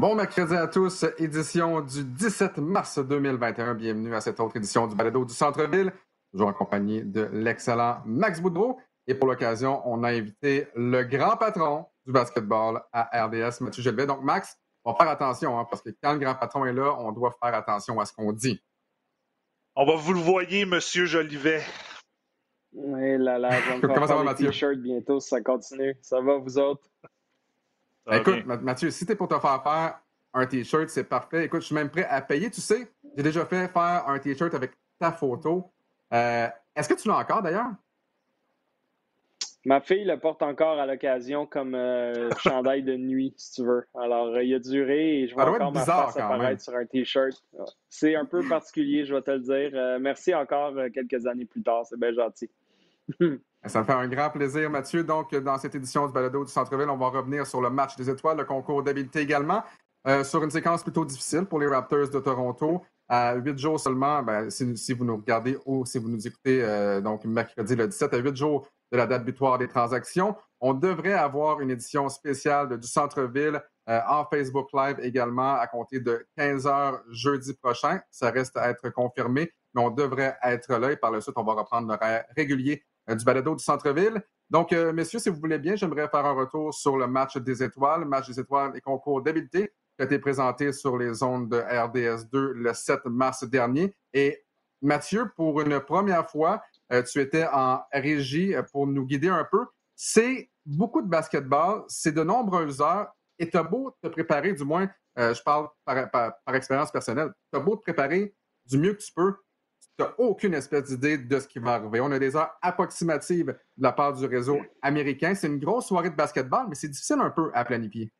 Bon mercredi à tous, édition du 17 mars 2021. Bienvenue à cette autre édition du Balado du Centre-Ville, toujours accompagné de l'excellent Max Boudreau. Et pour l'occasion, on a invité le grand patron du basketball à RDS, Mathieu Gelbet. Donc, Max, on va faire attention, hein, parce que quand le grand patron est là, on doit faire attention à ce qu'on dit. On va vous le voyer, Monsieur Jolivet. Oui, là, là, je vais me Comment ça va, Mathieu? t-shirt bientôt, ça continue. Ça va, vous autres? Écoute, Mathieu, si tu es pour te faire faire un T-shirt, c'est parfait. Écoute, je suis même prêt à payer. Tu sais, j'ai déjà fait faire un T-shirt avec ta photo. Euh, est-ce que tu l'as encore d'ailleurs? Ma fille le porte encore à l'occasion comme euh, chandail de nuit, si tu veux. Alors, euh, il a duré et je vois encore ma face apparaître sur un T-shirt. C'est un peu particulier, je vais te le dire. merci encore quelques années plus tard. C'est bien gentil. Ça me fait un grand plaisir, Mathieu. Donc, dans cette édition du Balado du Centre-Ville, on va revenir sur le match des étoiles, le concours d'habileté également, euh, sur une séquence plutôt difficile pour les Raptors de Toronto. À huit jours seulement, ben, si, vous nous regardez ou si vous nous écoutez, euh, donc mercredi le 17, à huit jours de la date butoir des transactions, on devrait avoir une édition spéciale du Centre-Ville euh, en Facebook Live également à compter de 15 heures jeudi prochain. Ça reste à être confirmé, mais on devrait être là et par la suite, on va reprendre l'horaire régulier du balado du centre-ville. Donc, euh, messieurs, si vous voulez bien, j'aimerais faire un retour sur le match des étoiles, match des étoiles et concours d'habileté qui a été présenté sur les ondes de RDS2 le 7 mars dernier. Et Mathieu, pour une première fois, euh, tu étais en régie pour nous guider un peu. C'est beaucoup de basketball, c'est de nombreuses heures, et tu as beau te préparer, du moins, je parle par, par expérience personnelle, tu as beau te préparer du mieux que tu peux, tu n'as aucune espèce d'idée de ce qui va arriver. On a des heures approximatives de la part du réseau américain. C'est une grosse soirée de basketball, mais c'est difficile un peu à planifier.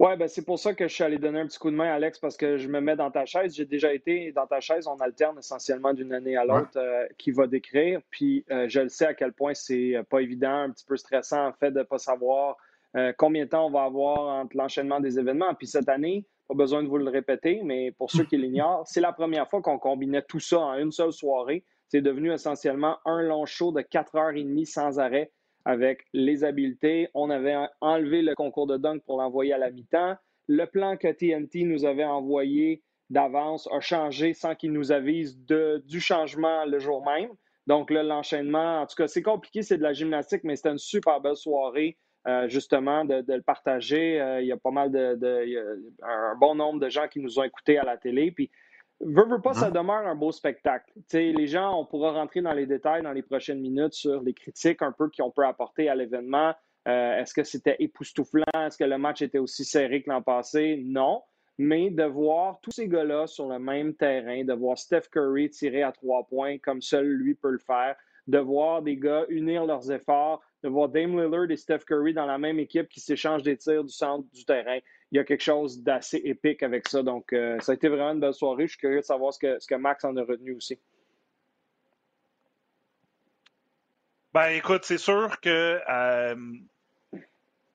Oui, ben c'est pour ça que je suis allé donner un petit coup de main, Alex, parce que je me mets dans ta chaise. J'ai déjà été dans ta chaise. On alterne essentiellement d'une année à l'autre euh, qui va décrire. Puis euh, je le sais à quel point c'est euh, pas évident, un petit peu stressant en fait de ne pas savoir combien de temps on va avoir entre l'enchaînement des événements. Puis cette année, pas besoin de vous le répéter, mais pour ceux qui l'ignorent, c'est la première fois qu'on combinait tout ça en une seule soirée. C'est devenu essentiellement un long show de 4 heures et demie sans arrêt avec les habiletés. On avait enlevé le concours de dunk pour l'envoyer à la mi-temps. Le plan que TNT nous avait envoyé d'avance a changé sans qu'il nous avise du changement le jour même. Donc, l'enchaînement, en tout cas, c'est compliqué, c'est de la gymnastique, mais c'était une super belle soirée. Euh, justement, de, le partager. Euh, il y a pas mal de, un bon nombre de gens qui nous ont écoutés à la télé. Puis, veut, veut pas, ça hein? demeure un beau spectacle. les gens, on pourra rentrer dans les détails dans les prochaines minutes sur les critiques un peu qu'on peut apporter à l'événement. Euh, est-ce que c'était époustouflant? Est-ce que le match était aussi serré que l'an passé? Non. Mais de voir tous ces gars-là sur le même terrain, de voir Steph Curry tirer à trois points comme seul lui peut le faire, de voir des gars unir leurs efforts, de voir Dame Lillard et Steph Curry dans la même équipe qui s'échangent des tirs du centre du terrain. Il y a quelque chose d'assez épique avec ça. Donc, euh, ça a été vraiment une belle soirée. Je suis curieux de savoir ce que, Max en a retenu aussi. Ben, écoute, c'est sûr que euh,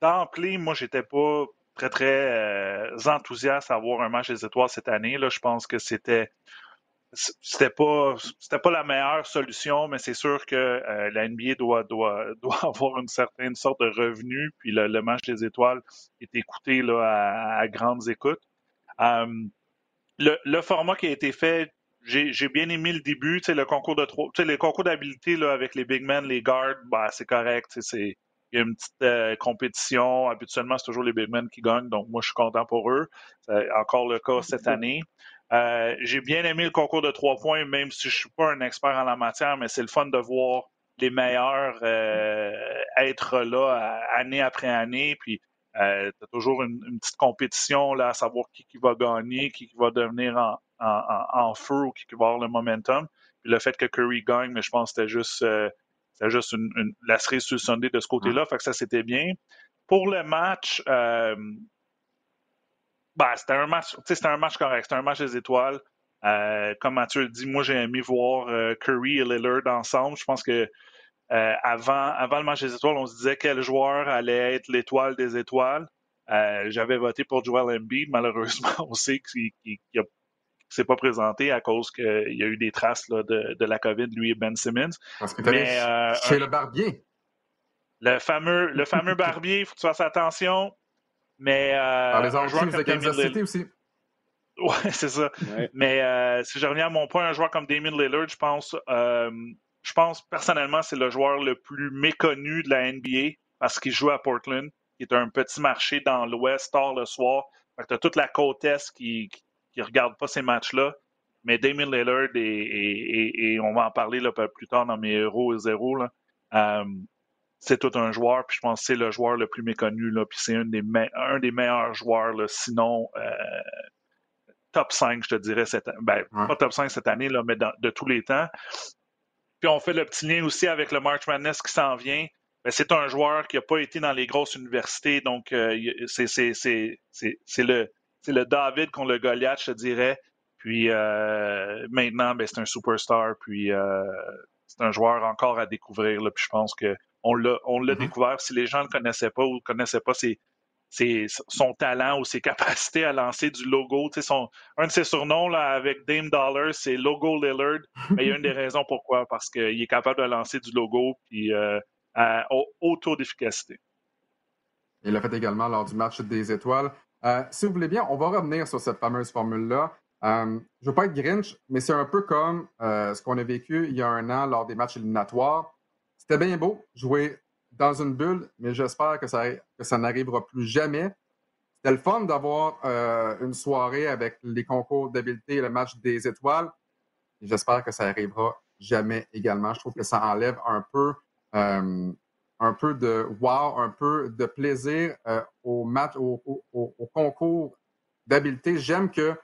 d'emblée, moi, j'étais pas très, très euh, enthousiaste à voir un match des étoiles cette année. Là, je pense que c'était c'était pas c'était pas la meilleure solution, mais c'est sûr que euh, la NBA doit, doit, doit avoir une certaine sorte de revenu. Puis le, match des étoiles est écouté là, à, grandes écoutes. Euh, le, le, format qui a été fait, j'ai bien aimé le début, tu sais, le concours de trois, tu sais, les concours d'habileté là avec les big men, les guards, bah c'est correct, c'est il y a une petite euh, compétition. Habituellement, c'est toujours les big men qui gagnent, donc moi je suis content pour eux. C'est encore le cas cette année. Euh, j'ai bien aimé le concours de trois points, même si je ne suis pas un expert en la matière, mais c'est le fun de voir les meilleurs euh, être là année après année. Puis euh, tu as toujours une, petite compétition là, à savoir qui, qui va gagner, qui, va devenir en, feu ou qui, va avoir le momentum. Puis le fait que Curry gagne, mais je pense que c'était juste, juste une, la cerise sur le Sunday de ce côté-là. Fait que ça, c'était bien. Pour le match, ben, c'était un match, c'était un match correct, c'était un match des étoiles. Euh, comme Mathieu le dit, moi j'ai aimé voir euh, Curry et Lillard ensemble. Je pense que euh, avant, avant le match des étoiles, on se disait quel joueur allait être l'étoile des étoiles. J'avais voté pour Joel Embiid. Malheureusement, on sait qu'il ne s'est pas présenté à cause qu'il y a eu des traces là, de, de, la COVID, lui et Ben Simmons. Que c'est le barbier. Le fameux, le fameux barbier, il faut que tu fasses attention Mais. Euh, les un joueur de Kansas City aussi. Ouais, c'est ça. Mais euh, si je reviens à mon point, un joueur comme Damien Lillard, je pense, euh, je pense personnellement, c'est le joueur le plus méconnu de la NBA parce qu'il joue à Portland, qui est un petit marché dans l'Ouest, tard le soir. Tu as toute la côte Est qui ne regarde pas ces matchs-là. Mais Damien Lillard, et, on va en parler là, plus tard dans mes héros et zéro, euh, c'est tout un joueur, puis je pense que c'est le joueur le plus méconnu, là, puis c'est un des, un des meilleurs joueurs, là, sinon euh, top 5, je te dirais, cette, ben, pas top 5 cette année, là, mais de tous les temps. Puis on fait le petit lien aussi avec le March Madness qui s'en vient. Ben, c'est un joueur qui n'a pas été dans les grosses universités, donc euh, c'est le, le David contre le Goliath, je te dirais. Puis euh, maintenant, ben, c'est un superstar, puis c'est un joueur encore à découvrir. Là, puis je pense qu'on l'a on l'a mm-hmm. découvert. Si les gens ne le connaissaient pas ou ne connaissaient pas ses, son talent ou ses capacités à lancer du logo. Son, un de ses surnoms là, avec Dame Dollar, c'est Logo Lillard. Mais il y a une des raisons pourquoi. Parce qu'il est capable de lancer du logo puis, euh, à haut taux d'efficacité. Il l'a fait également lors du match des étoiles. si vous voulez bien, on va revenir sur cette fameuse formule-là. Euh, je ne veux pas être Grinch, mais c'est un peu comme euh, ce qu'on a vécu il y a un an lors des matchs éliminatoires. C'était bien beau jouer dans une bulle, mais j'espère que ça, n'arrivera plus jamais. C'était le fun d'avoir euh, une soirée avec les concours d'habileté et le match des étoiles. J'espère que ça n'arrivera jamais également. Je trouve que ça enlève un peu, un peu de wow, un peu de plaisir au match, au, au concours d'habileté. J'aime que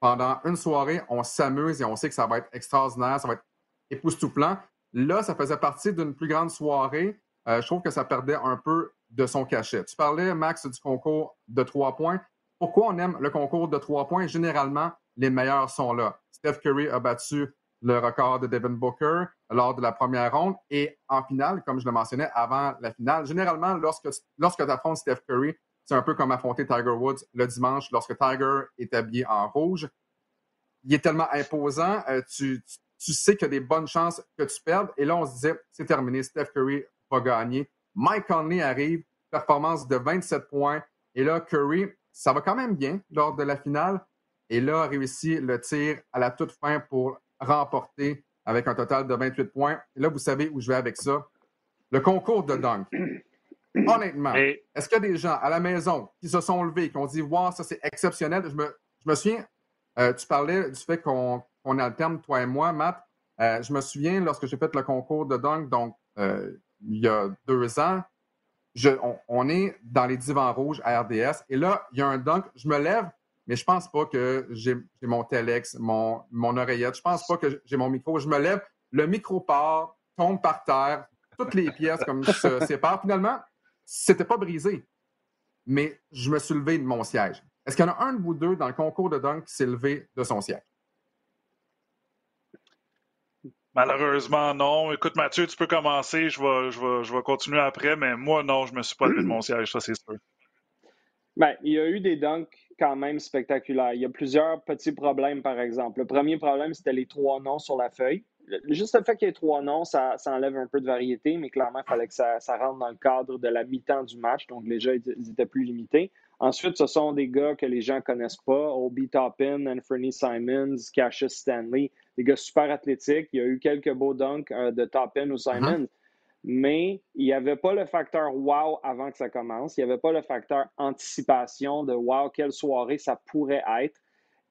pendant une soirée, on s'amuse et on sait que ça va être extraordinaire, ça va être époustouflant. Là, ça faisait partie d'une plus grande soirée. Euh, je trouve que ça perdait un peu de son cachet. Tu parlais, Max, du concours de trois points. Pourquoi on aime le concours de trois points? Généralement, les meilleurs sont là. Steph Curry a battu le record de Devin Booker lors de la première ronde. Et en finale, comme je le mentionnais avant la finale, généralement, lorsque, lorsque tu affrontes Steph Curry, c'est un peu comme affronter Tiger Woods le dimanche lorsque Tiger est habillé en rouge. Il est tellement imposant, euh, tu, sais qu'il y a des bonnes chances que tu perdes. Et là, on se disait, c'est terminé, Steph Curry va gagner. Mike Conley arrive, performance de 27 points. Et là, Curry, ça va quand même bien lors de la finale. Et là, a réussi le tir à la toute fin pour remporter avec un total de 28 points. Et là, vous savez où je vais avec ça. Le concours de dunk. Honnêtement, est-ce qu'il y a des gens à la maison qui se sont levés, qui ont dit Wow, ça c'est exceptionnel? Je me, je me souviens, euh, tu parlais du fait qu'on a le terme, toi et moi, Matt. Euh, je me souviens lorsque j'ai fait le concours de dunk, donc euh, il y a deux ans, on, est dans les divans rouges à RDS et là, il y a un dunk, je me lève, mais je pense pas que j'ai mon telex, mon, mon oreillette, je pense pas que j'ai mon micro, je me lève, le micro part, tombe par terre, toutes les pièces comme se séparent. Finalement, c'était pas brisé, mais je me suis levé de mon siège. Est-ce qu'il y en a un de vous deux dans le concours de dunk qui s'est levé de son siège? Malheureusement, non. Écoute, Mathieu, tu peux commencer. Je vais, je vais, continuer après, mais moi, non, je me suis pas levé de mon siège, ça, c'est sûr. Bien, il y a eu des dunks quand même spectaculaires. Il y a plusieurs petits problèmes, par exemple. Le premier problème, c'était les trois noms sur la feuille juste le fait qu'il y ait trois noms, ça, enlève un peu de variété, mais clairement, il fallait que ça, rentre dans le cadre de la mi-temps du match. Donc, les jeux étaient plus limités. Ensuite, ce sont des gars que les gens ne connaissent pas. Obi Toppin, Anthony Simons, Cassius Stanley, des gars super athlétiques. Il y a eu quelques beaux dunks euh, de Toppin ou uh-huh. Simons. Mais il n'y avait pas le facteur wow avant que ça commence. Il n'y avait pas le facteur anticipation de wow, quelle soirée ça pourrait être.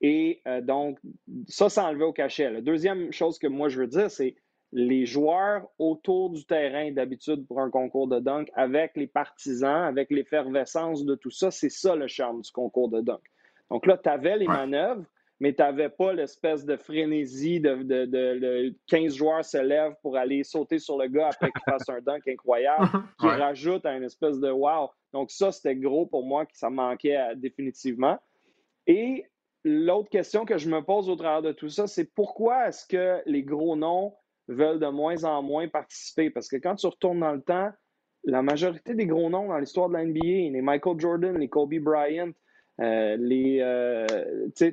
Et euh, donc, ça, ça enlevé au cachet. La deuxième chose que moi, je veux dire, c'est les joueurs autour du terrain d'habitude pour un concours de dunk, avec les partisans, avec l'effervescence de tout ça, c'est ça le charme du concours de dunk. Donc là, tu avais les manœuvres, mais tu n'avais pas l'espèce de frénésie de, de, 15 joueurs se lèvent pour aller sauter sur le gars après qu'il fasse un dunk incroyable, qui rajoute à une espèce de wow. Donc ça, c'était gros pour moi, que ça manquait définitivement. Et l'autre question que je me pose au travers de tout ça, c'est pourquoi est-ce que les gros noms veulent de moins en moins participer? Parce que quand tu retournes dans le temps, la majorité des gros noms dans l'histoire de la NBA, les Michael Jordan, les Kobe Bryant, euh, les, euh,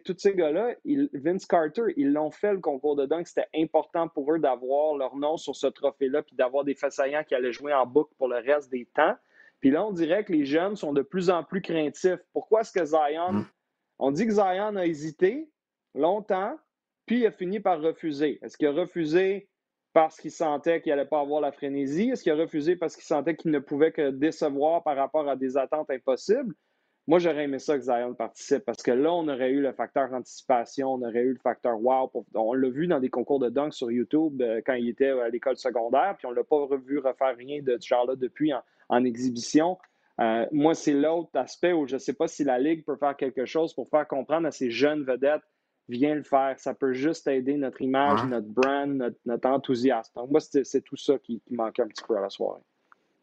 tous ces gars-là, Vince Carter, ils l'ont fait le concours de dunk. C'était important pour eux d'avoir leur nom sur ce trophée-là puis d'avoir des façaillants qui allaient jouer en boucle pour le reste des temps. Puis là, on dirait que les jeunes sont de plus en plus craintifs. Pourquoi est-ce que Zion, mm. on dit que Zion a hésité longtemps, puis il a fini par refuser? Est-ce qu'il a refusé parce qu'il sentait qu'il n'allait pas avoir la frénésie? Est-ce qu'il a refusé parce qu'il sentait qu'il ne pouvait que décevoir par rapport à des attentes impossibles? Moi, j'aurais aimé ça que Zion participe parce que là, on aurait eu le facteur anticipation, on aurait eu le facteur wow. On l'a vu dans des concours de dunk sur YouTube euh, quand il était à l'école secondaire, puis on ne l'a pas revu refaire rien de ce genre-là depuis en, exhibition. Euh, moi, c'est l'autre aspect où je ne sais pas si la Ligue peut faire quelque chose pour faire comprendre à ces jeunes vedettes viens le faire. Ça peut juste aider notre image, notre brand, notre, enthousiasme. Donc, moi, c'est tout ça qui, qui manquait un petit peu à la soirée.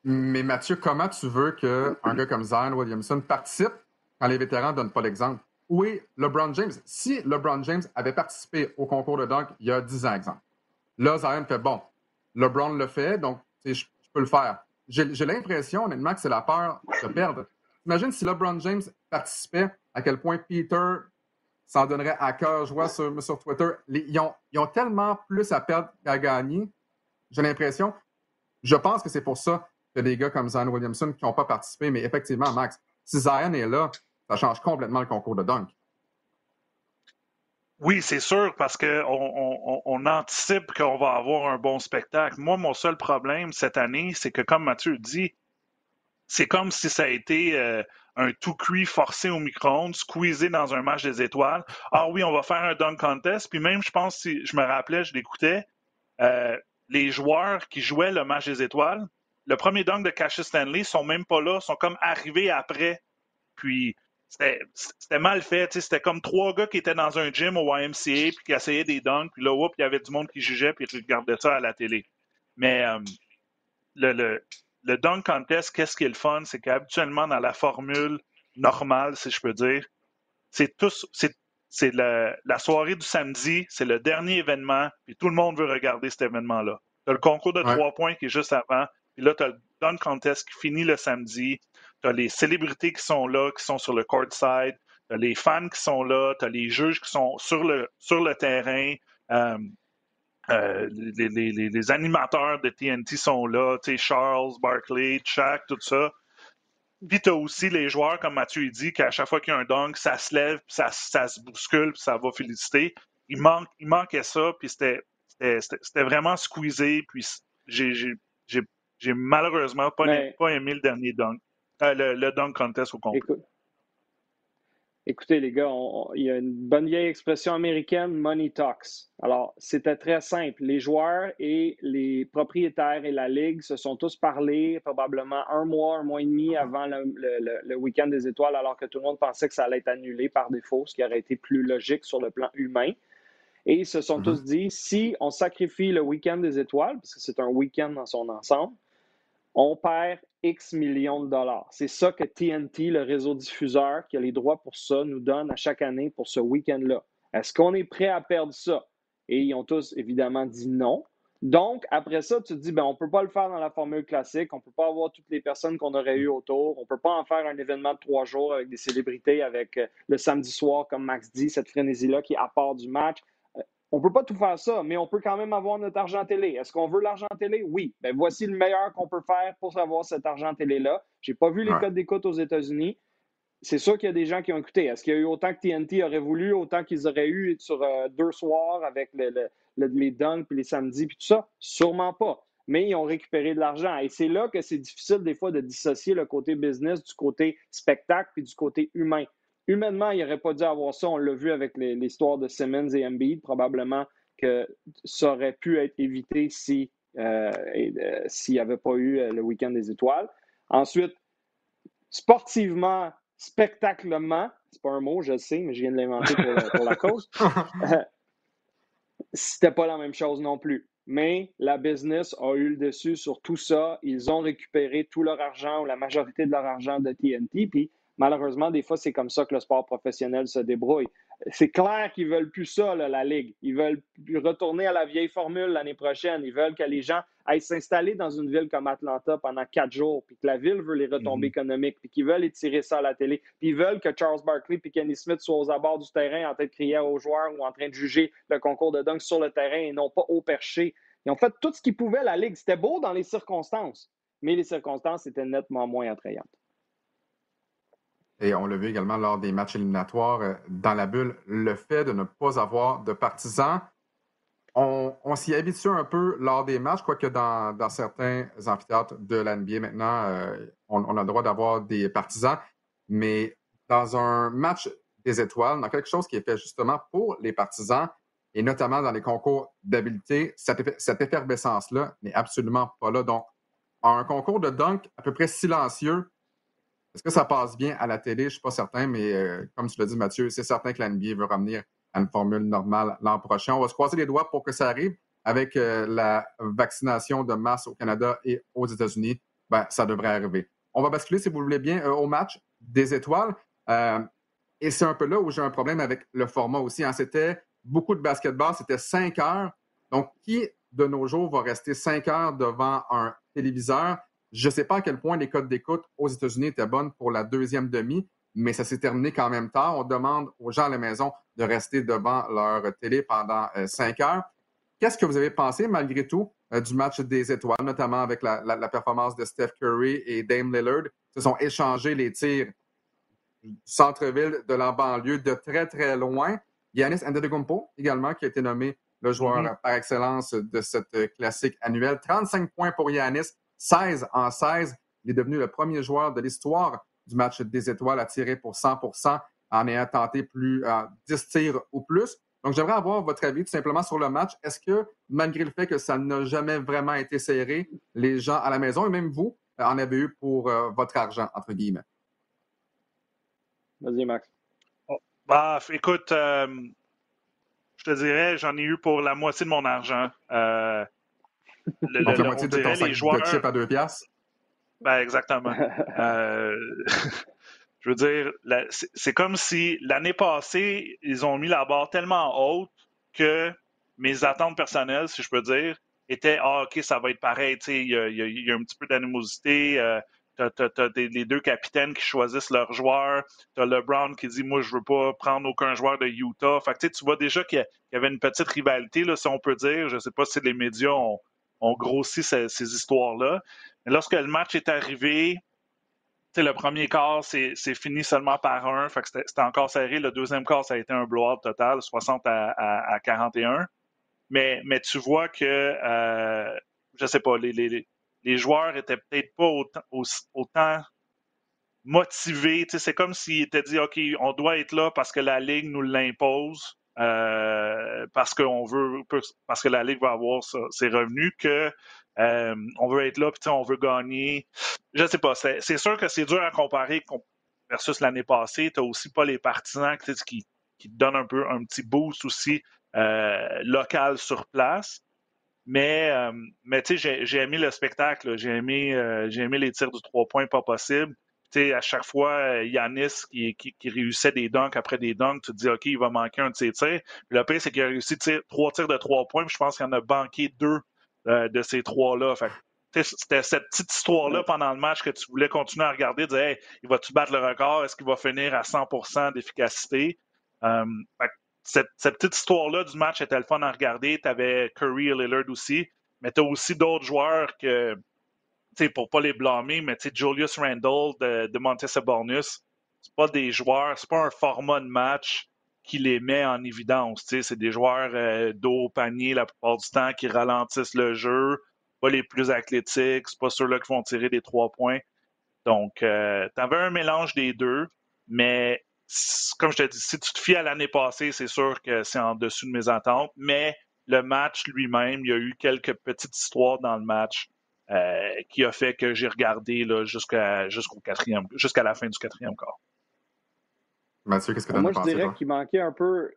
Mais Mathieu, comment tu veux qu'un gars comme Zion Williamson participe quand les vétérans ne donnent pas l'exemple? Oui, LeBron James? Si LeBron James avait participé au concours de dunk il y a 10 ans, exemple, là, Zion fait bon, LeBron le fait, donc je, peux le faire. J'ai l'impression, honnêtement, que c'est la peur de perdre. Imagine si LeBron James participait, à quel point Peter s'en donnerait à cœur joie sur, sur Twitter. ils, ont, ils, ont, tellement plus à perdre qu'à gagner. J'ai l'impression. Je pense que c'est pour ça que des gars comme Zion Williamson qui n'ont pas participé. Mais effectivement, Max, si Zion est là, ça change complètement le concours de dunk. Oui, c'est sûr, parce qu'on on, anticipe qu'on va avoir un bon spectacle. Moi, mon seul problème cette année, c'est que, comme Mathieu dit, c'est comme si ça a été euh, un tout cuit forcé au micro-ondes, squeezé dans un match des étoiles. Ah oui, on va faire un dunk contest. Puis même, je pense, si je me rappelais, je l'écoutais, euh, les joueurs qui jouaient le match des étoiles, le premier dunk de Cassius Stanley sont même pas là, sont comme arrivés après. Puis c'était mal fait. C'était comme trois gars qui étaient dans un gym au YMCA puis qui essayaient des dunks. Puis là, il y avait du monde qui jugeait puis qui regardait ça à la télé. Mais euh, le, le, le, dunk contest, qu'est-ce qui est le fun? C'est qu'habituellement, dans la formule normale, si je peux dire, c'est tous. C'est la, soirée du samedi, c'est le dernier événement, puis tout le monde veut regarder cet événement-là. Le concours de trois points qui est juste avant, puis là, tu as le Dunk Contest qui finit le samedi. Tu as les célébrités qui sont là, qui sont sur le courtside. Tu as les fans qui sont là. Tu as les juges qui sont sur le, sur le terrain. Euh, euh, les, les, les, animateurs de TNT sont là. Tu sais, Charles, Barkley, Shaq, tout ça. Puis tu as aussi les joueurs, comme Mathieu dit, qu'à chaque fois qu'il y a un dunk, ça se lève, ça, ça se bouscule, puis ça va féliciter. Il, manque, il manquait ça, puis c'était vraiment squeezé, puis j'ai j'ai malheureusement pas, aimé le dernier dunk, euh, le, dunk contest au concours. écoutez, les gars, il y a une bonne vieille expression américaine, money talks. Alors, c'était très simple. Les joueurs et les propriétaires et la ligue se sont tous parlé probablement un mois, un mois et demi avant le, le week-end des étoiles, alors que tout le monde pensait que ça allait être annulé par défaut, ce qui aurait été plus logique sur le plan humain. Et ils se sont mm-hmm. tous dit, si on sacrifie le week-end des étoiles, parce que c'est un week-end dans son ensemble, on perd X millions de dollars. C'est ça que TNT, le réseau diffuseur qui a les droits pour ça, nous donne à chaque année pour ce week-end-là. Est-ce qu'on est prêt à perdre ça? Et ils ont tous évidemment dit non. Donc, après ça, tu te dis, ben, on ne peut pas le faire dans la formule classique, on ne peut pas avoir toutes les personnes qu'on aurait eues autour, on ne peut pas en faire un événement de trois jours avec des célébrités, avec euh, le samedi soir, comme Max dit, cette frénésie-là qui est à part du match. On ne peut pas tout faire ça, mais on peut quand même avoir notre argent télé. Est-ce qu'on veut l'argent télé? Oui. Ben, voici le meilleur qu'on peut faire pour avoir cet argent télé-là. Je n'ai pas vu les codes d'écoute aux États-Unis. C'est sûr qu'il y a des gens qui ont écouté. Est-ce qu'il y a eu autant que TNT aurait voulu, autant qu'ils auraient eu sur euh, deux soirs avec les dunks puis les samedis puis tout ça? Sûrement pas. Mais ils ont récupéré de l'argent. Et c'est là que c'est difficile des fois de dissocier le côté business du côté spectacle puis du côté humain humainement, il n'aurait pas dû avoir ça. On l'a vu avec l'histoire de Simmons et Embiid. Probablement que ça aurait pu être évité si euh, euh, s'il n'y avait pas eu euh, le week-end des étoiles. Ensuite, sportivement, spectaclement, c'est pas un mot, je le sais, mais je viens de l'inventer pour, la cause. C'était pas la même chose non plus. Mais la business a eu le dessus sur tout ça. Ils ont récupéré tout leur argent ou la majorité de leur argent de TNT. Puis Malheureusement, des fois, c'est comme ça que le sport professionnel se débrouille. C'est clair qu'ils veulent plus ça, la Ligue. Ils veulent retourner à la vieille formule l'année prochaine. Ils veulent que les gens aillent s'installer dans une ville comme Atlanta pendant quatre jours, puis que la ville veut les retombées mhm. économiques, puis qu'ils veulent étirer ça à la télé, puis ils veulent que Charles Barkley et Kenny Smith soient aux abords du terrain en train de crier aux joueurs ou en train de juger le concours de dunk sur le terrain et non pas au perché. Ils ont fait tout ce qu'ils pouvaient, la Ligue. C'était beau dans les circonstances. mais les circonstances étaient nettement moins attrayantes. Et on l'a vu également lors des matchs éliminatoires euh, dans la bulle, le fait de ne pas avoir de partisans, on, s'y habitue un peu lors des matchs, quoique dans, dans certains amphithéâtres de l'NBA maintenant, euh, on, a le droit d'avoir des partisans, mais dans un match des étoiles, dans quelque chose qui est fait justement pour les partisans, et notamment dans les concours d'habileté, cette, cette effervescence-là n'est absolument pas là. Donc, un concours de dunk à peu près silencieux, est-ce que ça passe bien à la télé? Je ne suis pas certain, mais euh, comme tu l'as dit, Mathieu, c'est certain que l'NBA veut revenir à une formule normale l'an prochain. On va se croiser les doigts pour que ça arrive. Avec euh, la vaccination de masse au Canada et aux États-Unis, ben, ça devrait arriver. On va basculer, si vous le voulez bien, euh, au match des étoiles. et c'est un peu là où j'ai un problème avec le format aussi. Hein. C'était beaucoup de basketball, c'était cinq heures. Donc, qui de nos jours va rester cinq heures devant un téléviseur? Je ne sais pas à quel point les codes d'écoute aux États-Unis étaient bonnes pour la deuxième demi, mais ça s'est terminé quand même tard. On demande aux gens à la maison de rester devant leur télé pendant euh, cinq heures. Qu'est-ce que vous avez pensé, malgré tout, euh, du match des étoiles, notamment avec la, performance de Steph Curry et Dame Lillard? Se sont échangés les tirs du centre-ville de la banlieue de très, très loin. Yanis Antetokounmpo, également, qui a été nommé le joueur mm-hmm. par excellence de cette classique annuelle. 35 points pour Yanis, 16 en 16. Il est devenu le premier joueur de l'histoire du match des étoiles à tirer pour 100% en ayant tenté plus euh, 10 tirs ou plus. Donc, j'aimerais avoir votre avis tout simplement sur le match. Est-ce que, malgré le fait que ça n'a jamais vraiment été serré, les gens à la maison et même vous euh, en avez eu pour euh, votre argent, entre guillemets? Vas-y, Max. Oh, bah, écoute, euh, je te dirais, j'en ai eu pour la moitié de mon argent. Le, Donc, la moitié de ton sac de chips à deux piastres? Ben, exactement. euh, je veux dire, c'est comme si l'année passée, ils ont mis la barre tellement haute que mes attentes personnelles, si je peux dire, étaient Ah, OK, ça va être pareil. Il y, y, a un petit peu d'animosité. Euh, tu as, les deux capitaines qui choisissent leurs joueurs. Tu as LeBron qui dit Moi, je veux pas prendre aucun joueur de Utah. Fait que, tu vois déjà qu'il y, avait une petite rivalité, là, si on peut dire. Je sais pas si les médias ont, ont grossi ces, histoires-là. Lorsque le match est arrivé, le premier quart, c'est fini seulement par un. c'était encore serré. Le deuxième quart, ça a été un blowout total, 60 à, 41. Mais, tu vois que, euh, je sais pas, les, joueurs étaient peut-être pas autant motivés. C'est comme s'ils étaient dit, OK, on doit être là parce que la Ligue nous l'impose. Euh, parce qu'on veut, parce que la Ligue va avoir ses revenus, que euh, on veut être là, puis on veut gagner. Je sais pas, c'est sûr que c'est dur à comparer versus l'année passée. Tu n'as aussi pas les partisans qui, qui donnent un peu un petit boost aussi euh, local sur place. Mais, mais tu sais, j'ai aimé le spectacle, j'ai aimé, j'ai aimé les tirs du trois points pas possible à chaque fois, euh, Yanis qui, qui, qui, réussissait des dunks après des dunks, tu te dis, OK, il va manquer un de ses tirs. Puis le pire, c'est qu'il a réussi trois tirs de trois points, puis je pense qu'il en a banqué deux euh, de ces trois-là. c'était cette petite histoire-là pendant le match que tu voulais continuer à regarder, dire, hey, il va-tu battre le record? Est-ce qu'il va finir à 100% d'efficacité? Euh, cette, cette, petite histoire-là du match était le fun à regarder. Tu avais Curry et Lillard aussi, mais tu as aussi d'autres joueurs que pour pas les blâmer, mais Julius Randle de, de Montes c'est pas des joueurs, c'est pas un format de match qui les met en évidence. C'est des joueurs euh, dos au panier la plupart du temps qui ralentissent le jeu, pas les plus athlétiques, c'est pas ceux-là qui vont tirer des trois points. Donc, euh, tu un mélange des deux, mais comme je te dis, si tu te fies à l'année passée, c'est sûr que c'est en dessous de mes attentes, mais le match lui-même, il y a eu quelques petites histoires dans le match qui a fait que j'ai regardé jusqu'à jusqu'au quatrième, jusqu'à la fin du quatrième quart. Mathieu, qu'est-ce que tu Moi, je dirais qu'il manquait un peu,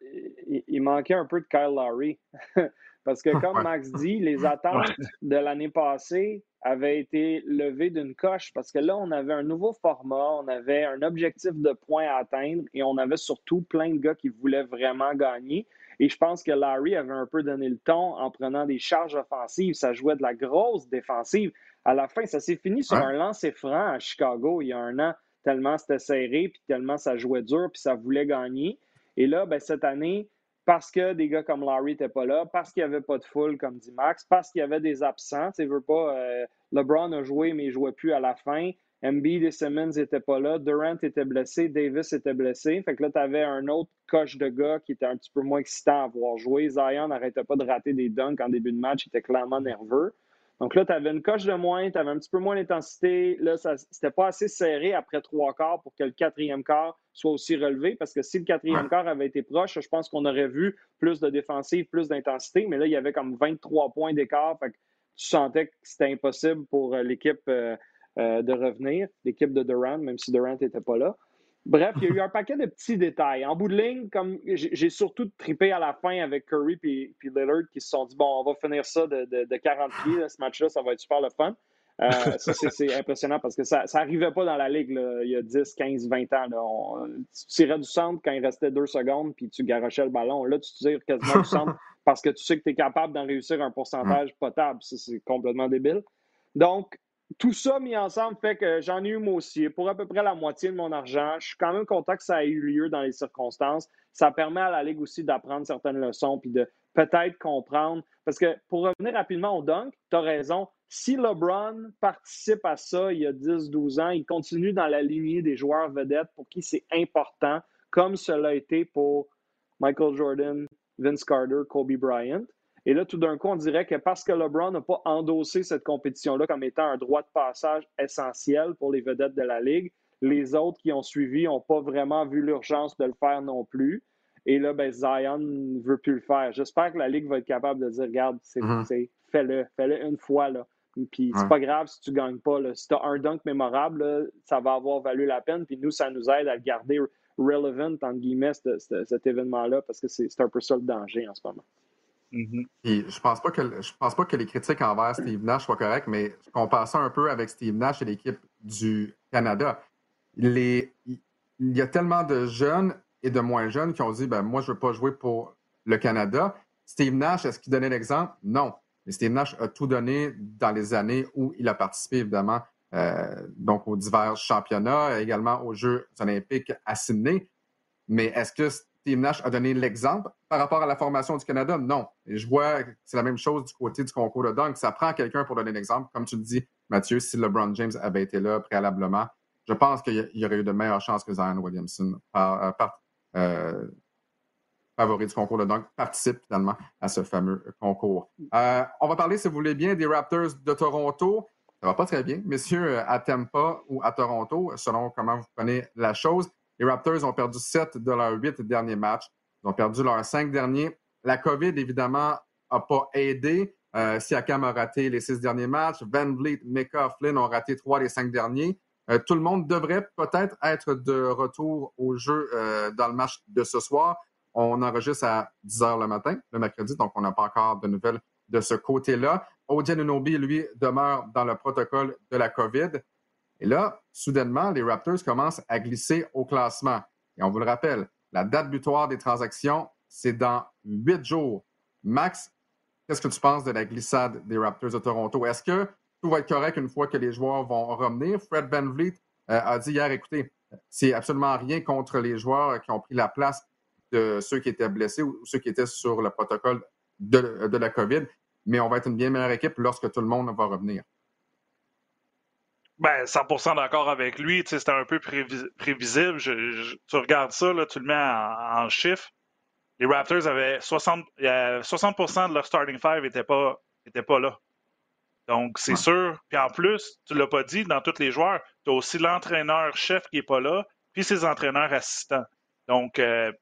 il, manquait un peu de Kyle Lowry. Parce que, comme Max dit, les attentes de l'année passée avaient été levées d'une coche. Parce que là, on avait un nouveau format, on avait un objectif de points à atteindre et on avait surtout plein de gars qui voulaient vraiment gagner. Et je pense que Larry avait un peu donné le ton en prenant des charges offensives. Ça jouait de la grosse défensive. À la fin, ça s'est fini sur un lancer franc à Chicago il y a un an, tellement c'était serré, puis tellement ça jouait dur, puis ça voulait gagner. Et là, ben, cette année, parce que des gars comme Larry n'étaient pas là, parce qu'il n'y avait pas de foule, comme dit Max, parce qu'il y avait des absents. Tu veux pas, euh, LeBron a joué, mais il ne jouait plus à la fin. Embiid et Simmons n'étaient pas là. Durant était blessé. Davis était blessé. Fait que là, tu avais un autre coche de gars qui était un petit peu moins excitant à voir jouer. Zion n'arrêtait pas de rater des dunks en début de match. Il était clairement nerveux. Donc là, tu avais une coche de moins, tu avais un petit peu moins d'intensité. Là, c'était pas assez serré après trois quarts pour que le quatrième quart soit aussi relevé. Parce que si le quatrième quart avait été proche, je pense qu'on aurait vu plus de défensive, plus d'intensité. Mais là, il y avait comme 23 points d'écart. Fait que tu sentais que c'était impossible pour euh, l'équipe euh, euh, de revenir, l'équipe de Durant, même si Durant n'était pas là. Bref, il y a eu un paquet de petits détails. En bout de ligne, comme j'ai surtout trippé à la fin avec Curry et Lillard qui se sont dit bon, on va finir ça de, de, 40 pieds, ce match-là, ça va être super le fun. Euh, ça, c'est impressionnant parce que ça n'arrivait pas dans la ligue il y a 10, 15, 20 ans. Tu tirais du centre quand il restait deux secondes puis tu garochais le ballon. Là, tu tires quasiment du centre parce que tu sais que tu es capable d'en réussir un pourcentage potable. C'est complètement débile. Donc, tout ça mis ensemble fait que j'en ai eu moi aussi pour à peu près la moitié de mon argent. Je suis quand même content que ça ait eu lieu dans les circonstances. Ça permet à la Ligue aussi d'apprendre certaines leçons puis de peut-être comprendre. Parce que pour revenir rapidement au dunk, tu as raison. Si LeBron participe à ça il y a 10-12 ans, il continue dans la lignée des joueurs vedettes pour qui c'est important, comme cela a été pour Michael Jordan, Vince Carter, Kobe Bryant. Et là, tout d'un coup, on dirait que parce que LeBron n'a pas endossé cette compétition-là comme étant un droit de passage essentiel pour les vedettes de la Ligue, les autres qui ont suivi n'ont pas vraiment vu l'urgence de le faire non plus. Et là, ben, Zion ne veut plus le faire. J'espère que la Ligue va être capable de dire regarde, mm-hmm. fais-le, fais-le une fois. Là. Puis c'est pas grave si tu gagnes pas. Là. Si tu as un dunk mémorable, ça va avoir valu la peine. Puis nous, ça nous aide à le garder relevant, entre guillemets, cet événement-là, parce que c'est un peu ça le danger en ce moment. Mm-hmm. je pense pas que je pense pas que les critiques envers Steve Nash soient correctes, mais je compare ça un peu avec Steve Nash et l'équipe du Canada. il y a tellement de jeunes et de moins jeunes qui ont dit ben moi je veux pas jouer pour le Canada. Steve Nash, est-ce qu'il donnait l'exemple? Non. Mais Steve Nash a tout donné dans les années où il a participé, évidemment, euh, donc aux divers championnats, également aux Jeux olympiques à Sydney. Mais est-ce que Steve Nash a donné l'exemple par rapport à la formation du Canada? Non. Et je vois que c'est la même chose du côté du concours de dunk. Ça prend quelqu'un pour donner l'exemple. Comme tu le dis, Mathieu, si LeBron James avait été là préalablement, je pense qu'il y aurait eu de meilleures chances que Zion Williamson, par, euh, favori du concours de dunk, participe finalement à ce fameux concours. Euh, on va parler, si vous voulez bien, des Raptors de Toronto. Ça va pas très bien, messieurs, à Tampa ou à Toronto, selon comment vous prenez la chose. Les Raptors ont perdu 7 de leurs 8 derniers matchs. Ils ont perdu leurs 5 derniers. La COVID, évidemment, n'a pas aidé. Euh, Siakam a raté les 6 derniers matchs. Van Vliet, Mecca, Flynn ont raté 3 des 5 derniers. Euh, tout le monde devrait peut-être être de retour au jeu euh, dans le match de ce soir. On enregistre à 10 heures le matin, le mercredi, donc on n'a pas encore de nouvelles de ce côté-là. Odin Unobi, lui, demeure dans le protocole de la COVID. Et là, soudainement, les Raptors commencent à glisser au classement. Et on vous le rappelle, la date butoir des transactions, c'est dans huit jours. Max, qu'est-ce que tu penses de la glissade des Raptors de Toronto? Est-ce que tout va être correct une fois que les joueurs vont revenir? Fred Van euh, a dit hier, écoutez, c'est absolument rien contre les joueurs qui ont pris la place de ceux qui étaient blessés ou ceux qui étaient sur le protocole de la COVID, mais on va être une bien meilleure équipe lorsque tout le monde va revenir. Ben, 100% d'accord avec lui. C'était un peu prévisible. tu regardes ça, là, tu le mets en, chiffres. Les Raptors avaient 60, 60 de leur starting five n'était pas, était pas là. Donc, c'est sûr. Puis en plus, tu l'as pas dit, dans tous les joueurs, tu as aussi l'entraîneur-chef qui n'est pas là, puis ses entraîneurs assistants. Donc, euh,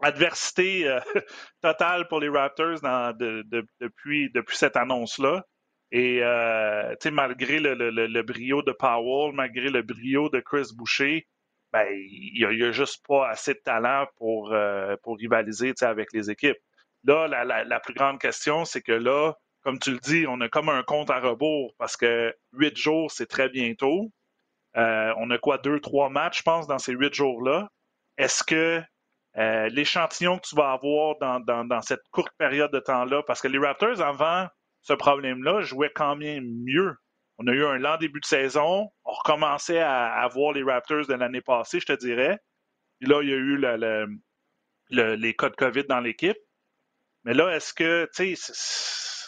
adversité euh, totale pour les Raptors depuis, depuis cette annonce-là. Et euh, malgré le, le, brio de Powell, malgré le brio de Chris Boucher, ben, il n'y a, juste pas assez de talent pour, euh, pour rivaliser avec les équipes. Là, la, la, plus grande question, c'est que là, comme tu le dis, on a comme un compte à rebours parce que huit jours, c'est très bientôt. Euh, on a quoi, deux, trois matchs, je pense, dans ces huit jours-là. Est-ce que l'échantillon que tu vas avoir dans, dans, dans cette courte période de temps-là, parce que les Raptors, avant ce problème-là, jouait quand même mieux. On a eu un lent début de saison. On recommençait à, avoir les Raptors de l'année passée, je te dirais. Puis là, il y a eu le, les cas de COVID dans l'équipe. Mais là, est-ce que, tu sais,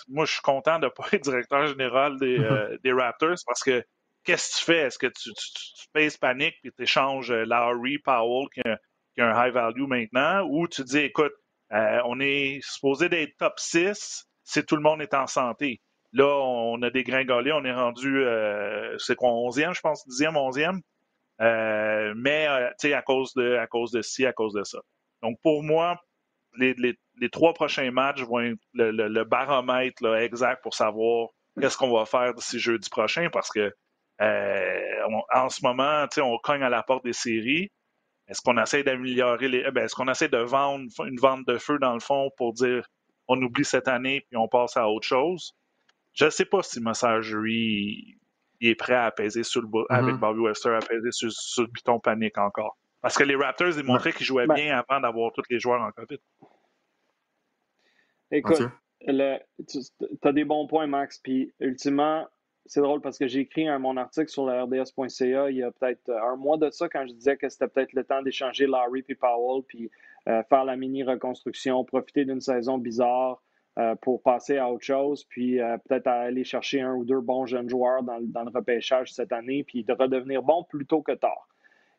moi, je suis content de ne pas être directeur général des, euh, des Raptors parce que qu'est-ce que tu fais? Est-ce que tu, tu, tu, panique et tu échanges euh, Lowry, Powell, qui a, qui a, un high value maintenant, ou tu dis, écoute, euh, on est supposé d'être top 6 si tout le monde est en santé. Là, on a dégringolé, on est rendu, euh, c'est quoi, 11e, je pense, 10e, 11e. Euh, mais, euh, tu sais, à cause de, à cause de ci, à cause de ça. Donc, pour moi, les, trois prochains matchs vont être le, baromètre exact pour savoir qu'est-ce qu'on va faire d'ici jeudi prochain parce que en ce moment, on cogne à la porte des séries. Est-ce qu'on essaie d'améliorer les. Ben, est-ce qu'on essaie de vendre une vente de feu dans le fond pour dire on oublie cette année puis on passe à autre chose? Je ne sais pas si Messagerie il est prêt à apaiser sur le, mm-hmm. avec Bobby Webster, à apaiser sur, sur, le bouton panique encore. Parce que les Raptors démontraient qu'ils jouaient ben bien avant d'avoir tous les joueurs en COVID. Écoute, tu as des bons points, Max. Puis, ultimement, c'est drôle parce que j'ai écrit un, mon article sur la RDS.ca il y a peut-être un mois de ça quand je disais que c'était peut-être le temps d'échanger Larry et Powell puis faire la mini reconstruction, profiter d'une saison bizarre euh, pour passer à autre chose, puis euh, peut-être aller chercher un ou deux bons jeunes joueurs dans, dans, le repêchage cette année, puis de redevenir bon plus tôt que tard.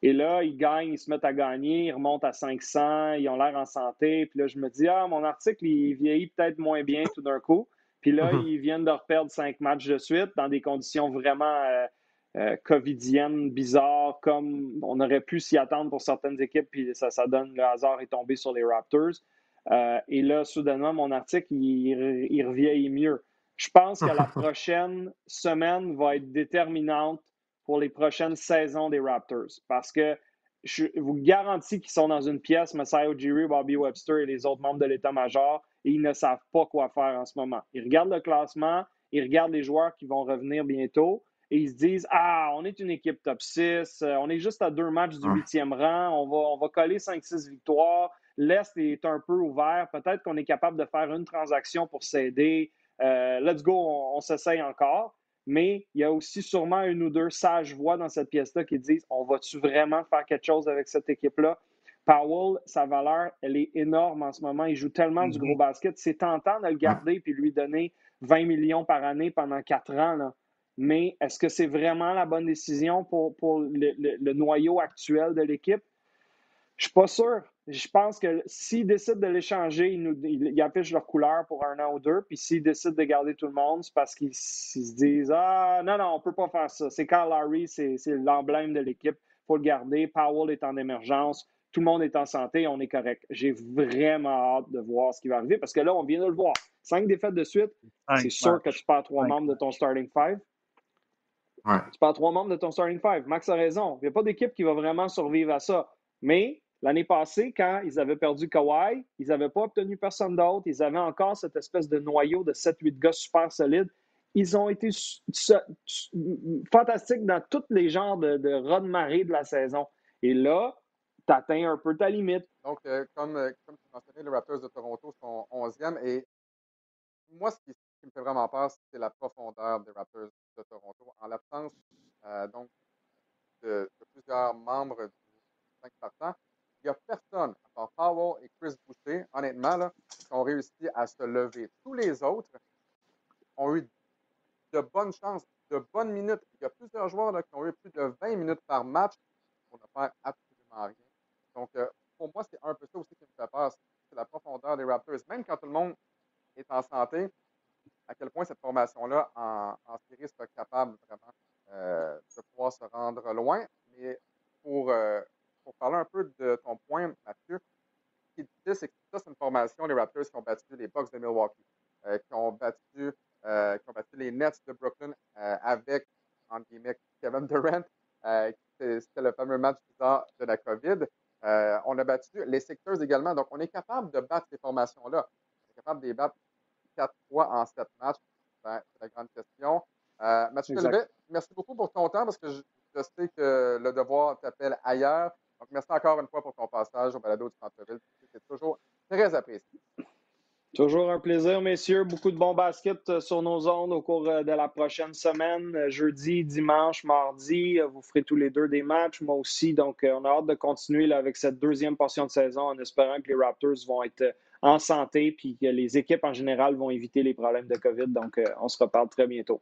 Et là, ils gagnent, ils se mettent à gagner, ils remontent à 500, ils ont l'air en santé. Puis là, je me dis, ah, mon article, il vieillit peut-être moins bien tout d'un coup. Puis là, mhm. ils viennent de reperdre cinq matchs de suite dans des conditions vraiment euh, euh, covidiennes, bizarres, comme on aurait pu s'y attendre pour certaines équipes. Puis ça, ça donne, le hasard est tombé sur les Raptors. Euh, et là, soudainement, mon article, il, il revieillit mieux. Je pense que la prochaine semaine va être déterminante pour les prochaines saisons des Raptors parce que je vous garantis qu'ils sont dans une pièce, Masai Ujiri, Bobby Webster et les autres membres de l'état-major, et ils ne savent pas quoi faire en ce moment. Ils regardent le classement, ils regardent les joueurs qui vont revenir bientôt, et ils se disent Ah, on est une équipe top 6, euh, on est juste à deux matchs du huitième rang, on va, on va coller 5-6 victoires, l'Est est un peu ouvert, peut-être qu'on est capable de faire une transaction pour s'aider. Euh, let's go, on, on s'essaye encore. Mais il y a aussi sûrement une ou deux sages voix dans cette pièce-là qui disent On va-tu vraiment faire quelque chose avec cette équipe-là Powell, sa valeur, elle est énorme en ce moment. Il joue tellement du gros mhm. basket. C'est tentant de le garder puis lui donner 20 millions par année pendant quatre ans. Mais est-ce que c'est vraiment la bonne décision pour, pour le, noyau actuel de l'équipe? Je ne suis pas sûr. Je pense que s'ils décident de l'échanger, ils, nous, ils, affichent leur couleur pour un an ou deux. Puis s'ils décident de garder tout le monde, c'est parce qu'ils se disent Ah, non, non, on ne peut pas faire ça. C'est Carl Larry, c'est l'emblème de l'équipe. Il faut le garder. Powell est en émergence tout le monde est en santé, on est correct. J'ai vraiment hâte de voir ce qui va arriver parce que là, on vient de le voir. Cinq défaites de suite, c'est sûr que tu perds trois membres de ton starting five. Tu perds trois membres de ton starting five. Max a raison. Il n'y a pas d'équipe qui va vraiment survivre à ça. Mais l'année passée, quand ils avaient perdu Kawhi, ils n'avaient pas obtenu personne d'autre. Ils avaient encore cette espèce de noyau de 7-8 gars super solides. Ils ont été fantastiques dans tous les genres de, de de marée de la saison. Et là, tu atteins un peu ta limite. Donc, euh, comme, euh, comme tu mentionnais, les Raptors de Toronto sont 11e. Et moi, ce qui, me fait vraiment peur, c'est la profondeur des Raptors de Toronto. En l'absence euh, donc de, plusieurs membres du 5 partants, il n'y a personne, à part Powell et Chris Boucher, honnêtement, là, qui ont réussi à se lever. Tous les autres ont eu de bonnes chances, de bonnes minutes. Il y a plusieurs joueurs là, qui ont eu plus de 20 minutes par match pour ne faire absolument rien. Donc, euh, pour moi, c'est un peu ça aussi qui me fait peur. C'est la profondeur des Raptors. Même quand tout le monde est en santé, à quel point cette formation-là en, en, série sera capable vraiment euh, de pouvoir se rendre loin. Mais pour, euh, pour parler un peu de ton point, Mathieu, ce qui est c'est que ça, c'est une formation, les Raptors qui ont battu les Bucks de Milwaukee, qui, ont battu, qui ont battu les Nets de Brooklyn avec, en guillemets, Kevin Durant. C'était le fameux match de la COVID. Euh, on a battu les secteurs également. Donc, on est capable de battre ces formations-là. On est capable de les battre 4 fois en 7 matchs? Ben, c'est la grande question. Euh, Mathieu merci beaucoup pour ton temps parce que je, sais que le devoir t'appelle ailleurs. Donc, merci encore une fois pour ton passage au balado du centre-ville. C'est toujours très apprécié. Toujours un plaisir, messieurs. Beaucoup de bons baskets euh, sur nos ondes au cours euh, de la prochaine semaine. Jeudi, dimanche, mardi, vous ferez tous les deux des matchs, moi aussi. Donc, on a hâte de continuer avec cette deuxième portion de saison en espérant que les Raptors vont être en santé puis que les équipes en général vont éviter les problèmes de COVID. Donc, on se reparle très bientôt.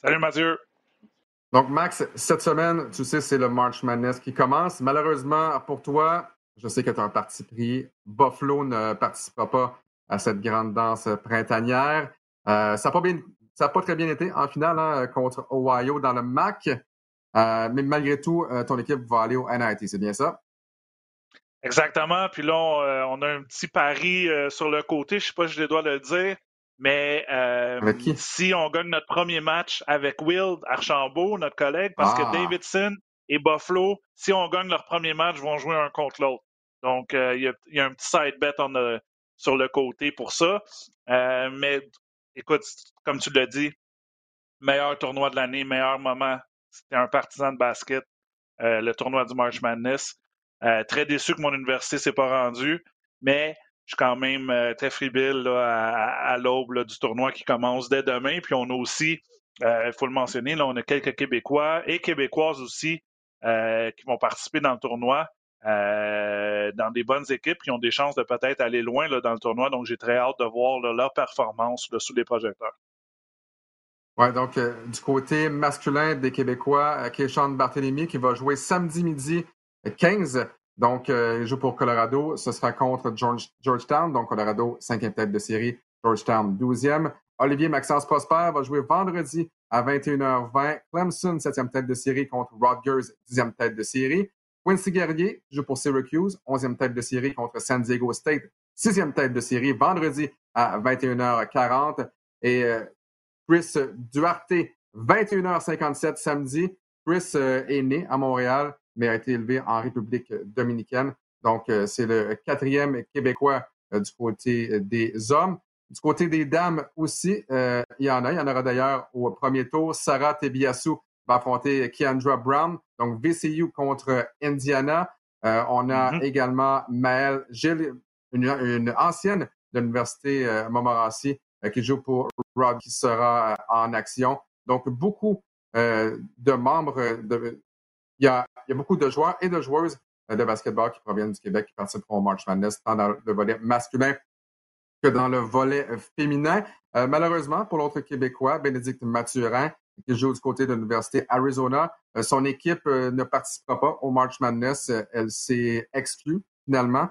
Salut Mathieu. Donc, Max, cette semaine, tu sais, c'est le March Madness qui commence. Malheureusement pour toi, je sais que tu as un parti pris. Buffalo ne participera pas à cette grande danse printanière. Euh, ça n'a pas, très bien été en finale hein, contre Ohio dans le MAC. Euh, mais malgré tout, euh, ton équipe va aller au NIT, c'est bien ça? Exactement. Puis là, on, a un petit pari sur le côté. Je ne sais pas si je dois le dire. Mais si on gagne notre premier match avec Will Archambault, notre collègue, parce que ah. Davidson et Buffalo, si on gagne leur premier match, vont jouer un contre l'autre. Donc, euh, il y, a un petit side bet sur le côté pour ça. Euh, mais écoute, comme tu l'as dit, meilleur tournoi de l'année, meilleur moment. C'était un partisan de basket, euh, le tournoi du March Madness. Très déçu que mon université ne s'est pas rendue, mais je suis quand même très fribile à, l'aube du tournoi qui commence dès demain. Puis on a aussi, il faut le mentionner, là, on a quelques Québécois et Québécoises aussi qui vont participer dans le tournoi. Euh, dans des bonnes équipes qui ont des chances de peut-être aller loin là, dans le tournoi. Donc, j'ai très hâte de voir leur performance sous les projecteurs. Oui, donc euh, du côté masculin des Québécois, euh, Keishon Barthélemy qui va jouer samedi midi 15. Donc, il joue pour Colorado. Ce sera contre Georgetown. Donc, Colorado, cinquième tête de série. Georgetown, douzième. Olivier Maxence Prosper va jouer vendredi à 21h20. Clemson, septième tête de série contre Rutgers, dixième tête de série. Quincy Guerrier joue pour Syracuse, 11e tête de série contre San Diego State, 6e tête de série vendredi à 21h40. Et euh, Chris Duarte, 21h57 samedi. Chris euh, est né à Montréal, mais a été élevé en République dominicaine. Donc, euh, c'est le quatrième Québécois du côté des hommes. Du côté des dames aussi, il y en a. Il y en aura d'ailleurs au premier tour. Sarah Tebiasu va affronter Keandra Brown. Donc, VCU contre Indiana. Euh, on a mm-hmm. également Maëlle Gilles, une, ancienne de l'Université euh, Montmorency euh, qui joue pour Rod, qui sera en action. Donc, beaucoup de membres. De, il, y a, il y a beaucoup de joueurs et de joueuses de basketball qui proviennent du Québec qui participeront au March Madness, tant dans le volet masculin que dans le volet féminin. malheureusement, pour l'autre Québécois, Bénédicte Mathurin, qui joue du côté de l'Université Arizona. Euh, son équipe euh, ne participera pas au March Madness. Euh, elle s'est exclue finalement.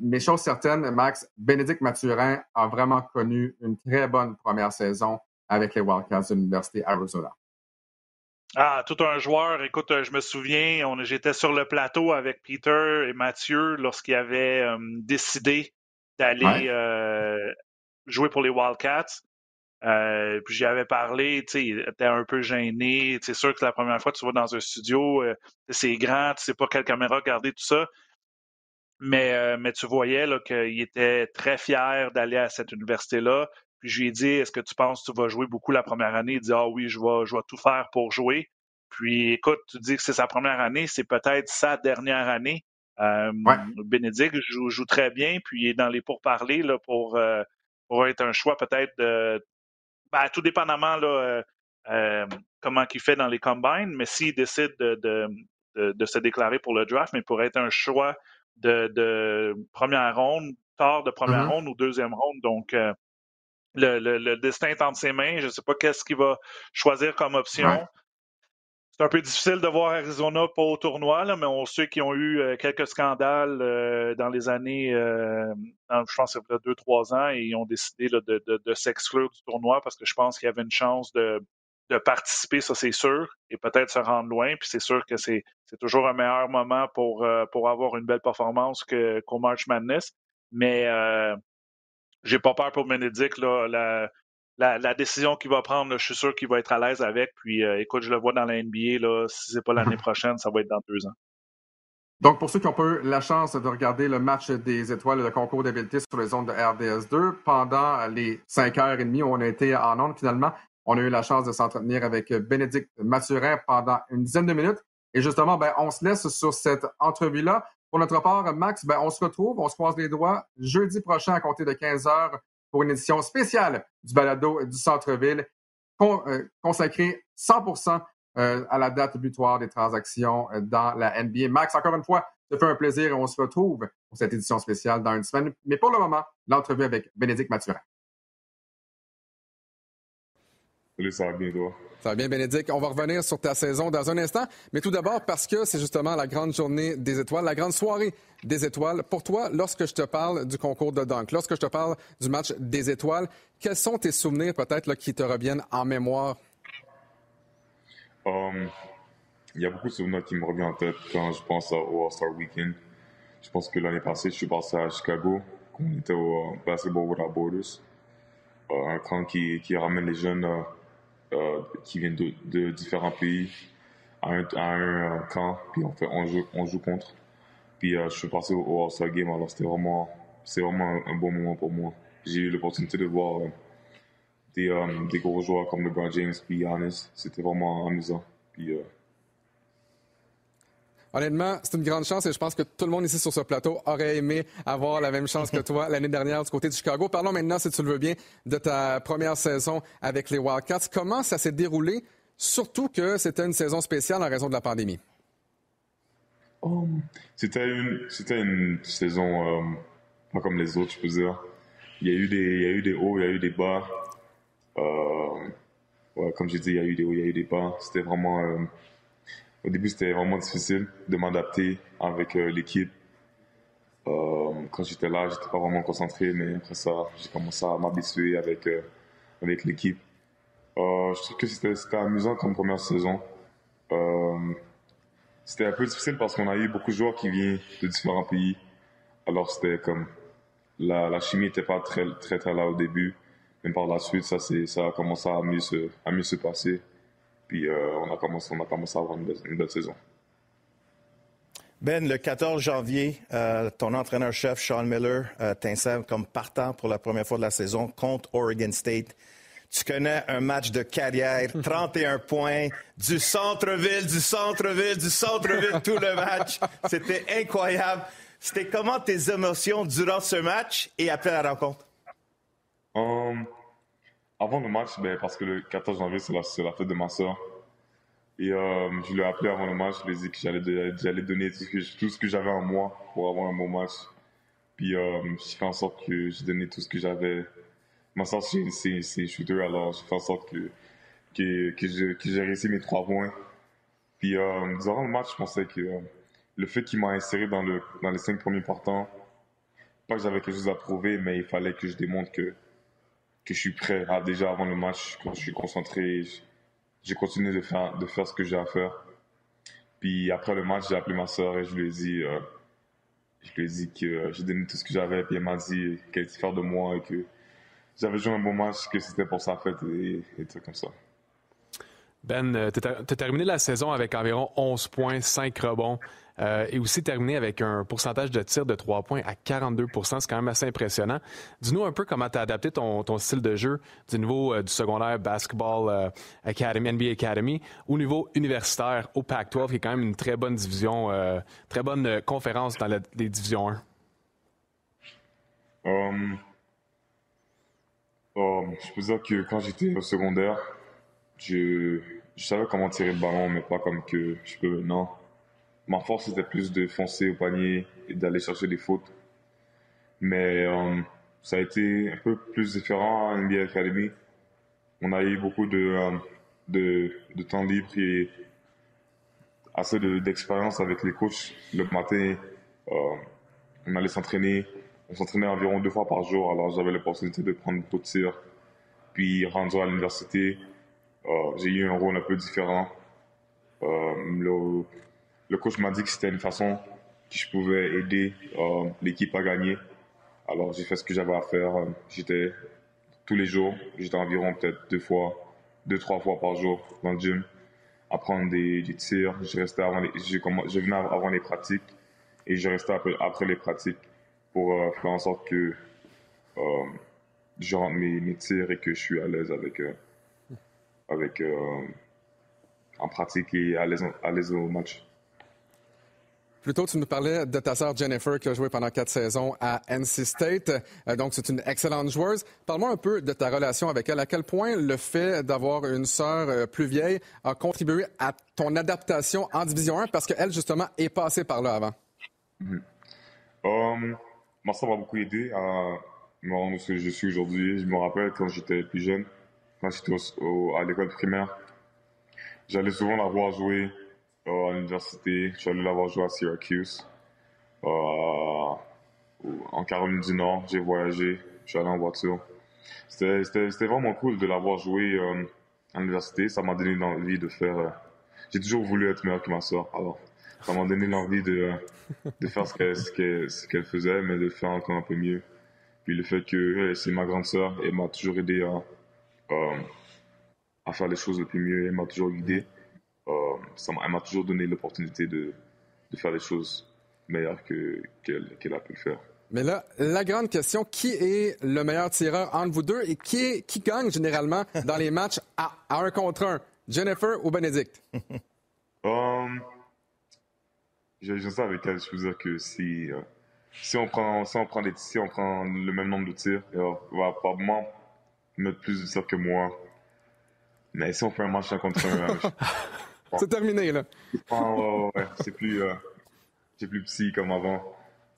mais chose certaine, Max, Bénédicte Mathurin a vraiment connu une très bonne première saison avec les Wildcats de l'Université Arizona. Ah, tout un joueur. Écoute, je me souviens, j'étais sur le plateau avec Peter et Mathieu lorsqu'ils avaient décidé d'aller jouer pour les Wildcats. Euh, puis j'y avais parlé, tu sais, il était un peu gêné. C'est sûr que c'est la première fois que tu vas dans un studio, euh, c'est grand, tu sais pas quelle caméra garder, tout ça. Mais, euh, mais tu voyais qu'il était très fier d'aller à cette université-là. Puis je lui ai dit, est-ce que tu penses que tu vas jouer beaucoup la première année? Il dit, ah oui, je vais, je vais tout faire pour jouer. Puis écoute, tu dis que c'est sa première année, c'est peut-être sa dernière année. Euh, Bénédicte joue, joue, très bien, puis il est dans les pourparlers là, pour, pour être un choix peut-être de ben, tout dépendamment là, euh, euh, comment il fait dans les combines, mais s'il décide de, se déclarer pour le draft, mais pour être un choix de, première ronde, tard de première mm-hmm. ronde ou deuxième ronde. Donc, euh, le, destin est entre ses mains. Je ne sais pas qu'est-ce qu'il va choisir comme option c'est un peu difficile de voir Arizona pas au tournoi, là, mais on sait qu'ils ont eu euh, quelques scandales euh, dans les années, euh, je pense que deux, trois ans, et ils ont décidé de, de, s'exclure du tournoi parce que je pense qu'il y avait une chance de, de participer, ça c'est sûr, et peut-être se rendre loin. Puis c'est sûr que c'est, toujours un meilleur moment pour, pour avoir une belle performance qu'au March Madness. Mais j'ai pas peur pour Benedict. Là, la, la, décision qu'il va prendre, je suis sûr qu'il va être à l'aise avec. Puis, euh, écoute, je le vois dans la NBA. Là, si ce n'est pas l'année prochaine, ça va être dans deux ans. Donc, pour ceux qui ont pas eu la chance de regarder le match des étoiles, le concours d'habileté sur les zones de RDS2, pendant les cinq heures et demie où on a été en ondes, finalement, on a eu la chance de s'entretenir avec Bénédicte Mathurin pendant une dizaine de minutes. Et justement, ben, on se laisse sur cette entrevue-là Pour notre part, Max, ben, on se retrouve, on se croise les doigts jeudi prochain à compter de 15 heures pour une édition spéciale du balado du centre-ville euh, consacrée 100% euh, à la date butoir des transactions euh, dans la NBA. Max, encore une fois, ça fait un plaisir et on se retrouve pour cette édition spéciale dans une semaine. Mais pour le moment, l'entrevue avec Bénédicte Mathurin. Salut, ça va bien, toi? Ça va bien, Bénédicte. On va revenir sur ta saison dans un instant. Mais tout d'abord, parce que c'est justement la grande journée des étoiles, la grande soirée des étoiles. Pour toi, lorsque je te parle du concours de dunk, lorsque je te parle du match des étoiles, quels sont tes souvenirs peut-être qui te reviennent en mémoire? Um, il y a beaucoup de souvenirs qui me reviennent en tête quand je pense au All-Star Weekend. Je pense que l'année passée, je suis passé à Chicago, quand on était au Basketball Without Borders. Euh, un camp qui, qui, ramène les jeunes euh, euh, qui viennent de, différents pays à un, un, camp, puis on, fait, on, joue, on joue contre. Puis je suis passé au All-Star Game, alors c'était vraiment, c'est vraiment un, bon moment pour moi. J'ai eu l'opportunité de voir des, des gros joueurs comme LeBron James puis Giannis. C'était vraiment amusant. Puis, euh... Honnêtement, c'est une grande chance et je pense que tout le monde ici sur ce plateau aurait aimé avoir la même chance que toi l'année dernière du côté de Chicago. Parlons maintenant, si tu le veux bien, de ta première saison avec les Wildcats. Comment ça s'est déroulé, surtout que c'était une saison spéciale en raison de la pandémie? Um, c'était une, saison um, pas comme les autres, je peux dire. Il y a eu des, il y a eu des hauts, il y a eu des bas. Euh, ouais, comme j'ai dit, il y a eu des hauts, il y a eu des bas. C'était vraiment. Euh, au début, c'était vraiment difficile de m'adapter avec euh, l'équipe. Euh, quand j'étais là, j'étais pas vraiment concentré, mais après ça, j'ai commencé à m'habituer avec, euh, avec l'équipe. je trouve que c'était amusant comme première saison. c'était un peu difficile parce qu'on a eu beaucoup de joueurs qui viennent de différents pays. Alors c'était comme la, la chimie n'était pas très, très très là au début. Mais par la suite, ça, ça a commencé à mieux se, à mieux se passer. Puis euh, on, a commencé, on a commencé à avoir une belle, une belle saison. Ben, le 14 janvier, euh, ton entraîneur-chef, Sean Miller, euh, t'insère comme partant pour la première fois de la saison contre Oregon State. Tu connais un match de carrière, 31 points, du centre-ville, du centre-ville, du centre-ville, tout le match. C'était incroyable. C'était comment tes émotions durant ce match et après la rencontre? Um, avant le match, ben, parce que le 14 janvier, c'est la, fête de ma soeur. Et euh, je lui ai appelé avant le match, je lui ai dit que j'allais donner tout ce que, tout ce que j'avais en moi pour avoir un bon match. Puis euh, j'ai fait en sorte que j'ai donné tout ce que j'avais. Ma soeur, c'est shooter, alors j'ai fait en sorte que, que, que j'ai réussi mes trois points. Puis euh, durant le match, je pensais que euh, le fait qu'il m'a inséré dans, le, dans les cinq premiers partants, pas que j'avais quelque chose à prouver, mais il fallait que je démontre que que je suis prêt. à déjà avant le match, quand je suis concentré, j'ai continué de faire, de faire ce que j'ai à faire. Puis après le match, j'ai appelé ma soeur et je lui ai dit, euh, je lui ai dit que euh, j'ai donné tout ce que j'avais. Puis elle m'a dit qu'elle était fière de moi et que j'avais joué un bon match, que c'était pour sa fête et, et tout comme ça. Ben, euh, tu as, terminé la saison avec environ 11 points, 5 rebonds euh, et aussi terminé avec un pourcentage de tir de 3 points à 42% C'est quand même assez impressionnant. Dis-nous un peu comment tu as adapté ton, style de jeu du niveau euh, du secondaire Basketball euh, Academy, NBA Academy, au niveau universitaire, au Pac-12, qui est quand même une très bonne division, très bonne conférence dans les divisions 1. Um, um, je peux dire que quand j'étais au secondaire, je, je savais comment tirer le ballon, mais pas comme que je peux maintenant. Ma force était plus de foncer au panier et d'aller chercher des fautes. Mais euh, ça a été un peu plus différent à NBA Academy. On a eu beaucoup de, euh, de, temps libre et assez d'expérience avec les coachs. Le matin, euh, on allait s'entraîner. On s'entraînait environ deux fois par jour, alors j'avais l'opportunité de prendre beaucoup de tir. Puis, rendre à l'université, j'ai eu un rôle un peu différent. Le, coach m'a dit que c'était une façon que je pouvais aider euh, l'équipe à gagner. Alors j'ai fait ce que j'avais à faire. J'étais tous les jours, j'étais environ peut-être deux fois, deux trois fois par jour dans le gym, à prendre des, tirs. Je restais avant les, je, venais avant les pratiques et je restais après, les pratiques pour faire en sorte que je rentre mes, mes, tirs et que je suis à l'aise avec avec euh, en pratique et à l'aise au match. Plus tôt, tu nous parlais de ta sœur Jennifer qui a joué pendant quatre saisons à NC State. Euh, donc, c'est une excellente joueuse. Parle-moi un peu de ta relation avec elle. À quel point le fait d'avoir une sœur euh, plus vieille a contribué à ton adaptation en Division 1 parce qu'elle, justement, est passée par là avant? Mm moi, ça m'a beaucoup aidé à me rendre ce que je suis aujourd'hui. Je me rappelle quand j'étais plus jeune, quand j'étais à l'école primaire, j'allais souvent la voir jouer euh, à l'université. J'allais la voir jouer à Syracuse. Euh, en Caroline du Nord, j'ai voyagé. Je suis allé en voiture. C'était vraiment cool de la voir jouer euh, à l'université. Ça m'a donné l'envie de faire. j'ai toujours voulu être meilleur que ma soeur. Alors, ça m'a donné l'envie de, de faire ce qu'elle ce qu'elle faisait, mais de faire encore un peu mieux. Puis le fait que c'est ma grande sœur, elle m'a toujours aidé à, euh, à faire les choses le plus mieux, elle m'a toujours guidé. Euh, ça elle m'a toujours donné l'opportunité de, de faire les choses meilleures qu'elle a pu le faire. Mais là, la grande question, qui est le meilleur tireur entre vous deux et qui, qui gagne généralement dans les matchs à, un contre un, Jennifer ou Bénédicte? um, j'ai ça avec elle. Je peux dire que si, euh, si, on prend, si, on prend si on prend le même nombre de tirs, elle va probablement mettre plus de tirs que moi. Mais si on fait un match contre un. c'est terminé, là. ouais, c'est plus, euh, plus petit comme avant.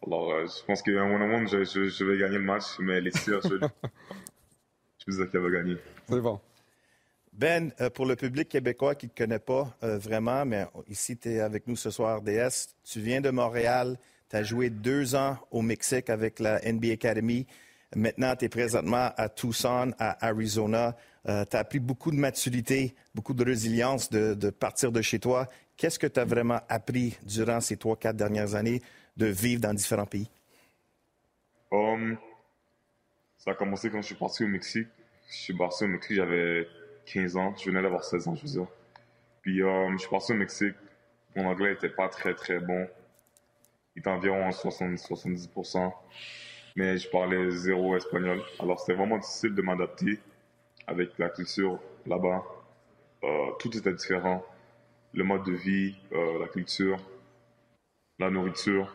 Alors, euh, je pense qu'à un moment, je, je, je, vais gagner le match, mais les tirs, je, je dire qu'elle va gagner. C'est bon. Ben, euh, pour le public québécois qui ne te connaît pas euh, vraiment, mais ici, tu es avec nous ce soir, DS. Tu viens de Montréal, tu as joué deux ans au Mexique avec la NBA Academy. Maintenant, tu es présentement à Tucson, à Arizona. Euh, tu as appris beaucoup de maturité, beaucoup de résilience de, partir de chez toi. Qu'est-ce que tu as vraiment appris durant ces trois, quatre dernières années de vivre dans différents pays? Um, ça a commencé quand je suis parti au Mexique. Je suis parti au Mexique, j'avais 15 ans. Je venais d'avoir 16 ans, je veux dire. Puis euh, je suis parti au Mexique. Mon anglais n'était pas très, très bon. Il était environ à 70%. Mais je parlais zéro espagnol. Alors c'était vraiment difficile de m'adapter avec la culture là-bas. Euh, tout était différent. Le mode de vie, euh, la culture, la nourriture.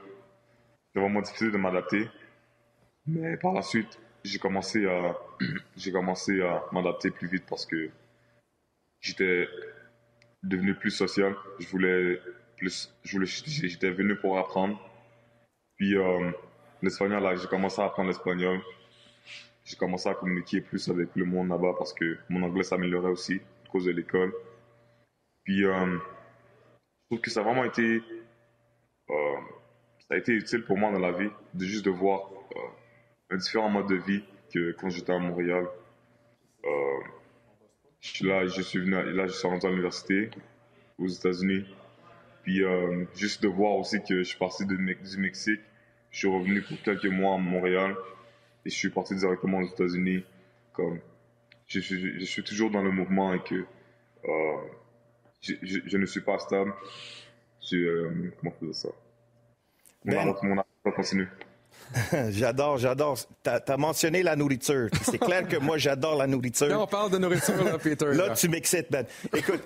C'était vraiment difficile de m'adapter. Mais par la suite, j'ai commencé à, j'ai commencé à m'adapter plus vite parce que j'étais devenu plus social. Je voulais plus, je voulais, j'étais venu pour apprendre. Puis euh, l'espagnol, là, j'ai commencé à apprendre l'espagnol. J'ai commencé à communiquer plus avec le monde là-bas parce que mon anglais s'améliorait aussi à cause de l'école. Puis euh, je trouve que ça a vraiment été, euh, ça a été utile pour moi dans la vie de juste de voir un différent mode de vie que quand j'étais à Montréal. Euh, là, je suis là, je suis rentré à l'université aux États-Unis. Puis euh, juste de voir aussi que je suis parti du Mexique, je suis revenu pour quelques mois à Montréal et je suis parti directement aux États-Unis. Comme je, je, suis toujours dans le mouvement et que euh, je, je, ne suis pas stable. Je, euh, comment on ça? Mon, ben... mon continue. j'adore, j'adore. Tu as, mentionné la nourriture. C'est clair que moi, j'adore la nourriture. Là, on parle de nourriture, là, Peter. Là, tu m'excites, Ben. Écoute,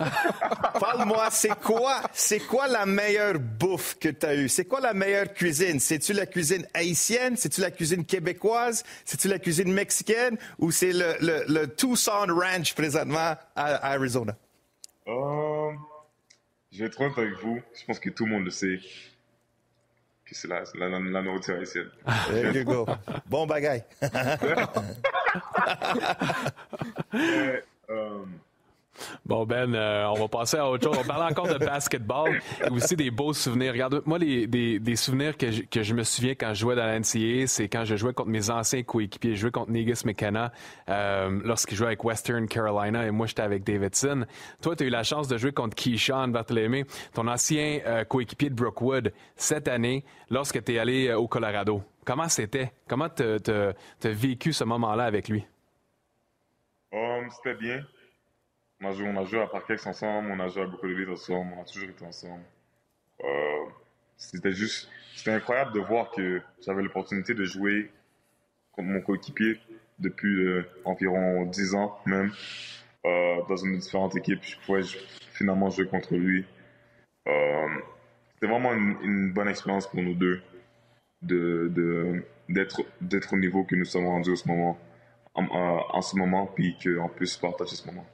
parle-moi, c'est quoi, c'est quoi la meilleure bouffe que tu as eue? C'est quoi la meilleure cuisine? C'est-tu la cuisine haïtienne? C'est-tu la cuisine québécoise? C'est-tu la cuisine mexicaine? Ou c'est le, le, Tucson Ranch présentement à, Arizona? Euh, je vais être honnête avec vous. Je pense que tout le monde le sait ki se la, la, la, la nou tira isen. There you go. Bon bagay. Eh, um, Bon, Ben, euh, on va passer à autre chose. On parlait encore de basketball et aussi des beaux souvenirs. Regarde, moi, les, des, souvenirs que je, me souviens quand je jouais dans la NCAA, c'est quand je jouais contre mes anciens coéquipiers. Je jouais contre Negus McKenna euh, lorsqu'il jouait avec Western Carolina et moi, j'étais avec Davidson. Toi, tu as eu la chance de jouer contre Keyshawn Barthélémy, ton ancien euh, coéquipier de Brookwood, cette année, lorsque tu es allé au Colorado. Comment c'était? Comment tu as vécu ce moment-là avec lui? Um, c'était bien. On a joué, à Parkex ensemble, on a joué à beaucoup de villes ensemble, on a toujours été ensemble. Euh, c'était juste, c'était incroyable de voir que j'avais l'opportunité de jouer contre mon coéquipier depuis euh, environ 10 ans même, euh, dans une différente équipe. Je pouvais finalement jouer contre lui. c'était vraiment une, bonne expérience pour nous deux de, d'être, d'être au niveau que nous sommes rendus en ce moment, en, en ce moment, puis qu'on puisse partager ce moment.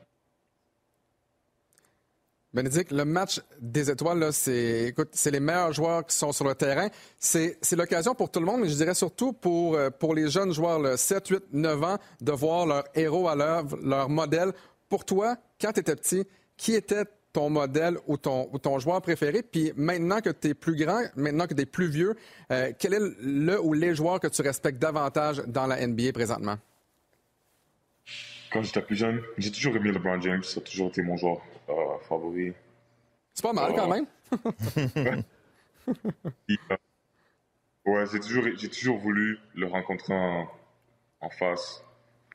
Bénédicte, le match des étoiles, c'est, les meilleurs joueurs qui sont sur le terrain. C'est, l'occasion pour tout le monde, mais je dirais surtout pour, euh, pour les jeunes joueurs, là, 7, 8, 9 ans, de voir leur héros à l'œuvre, leur modèle. Pour toi, quand tu étais petit, qui était ton modèle ou ton, ton joueur préféré? Puis maintenant que tu es plus grand, maintenant que tu es plus vieux, euh, quel est le ou les joueurs que tu respectes davantage dans la NBA présentement? Quand j'étais plus jeune, j'ai toujours aimé LeBron James. Ça a toujours été mon joueur euh, favori. C'est pas mal quand euh, même. ouais, j'ai toujours, j'ai toujours voulu le rencontrer en, face.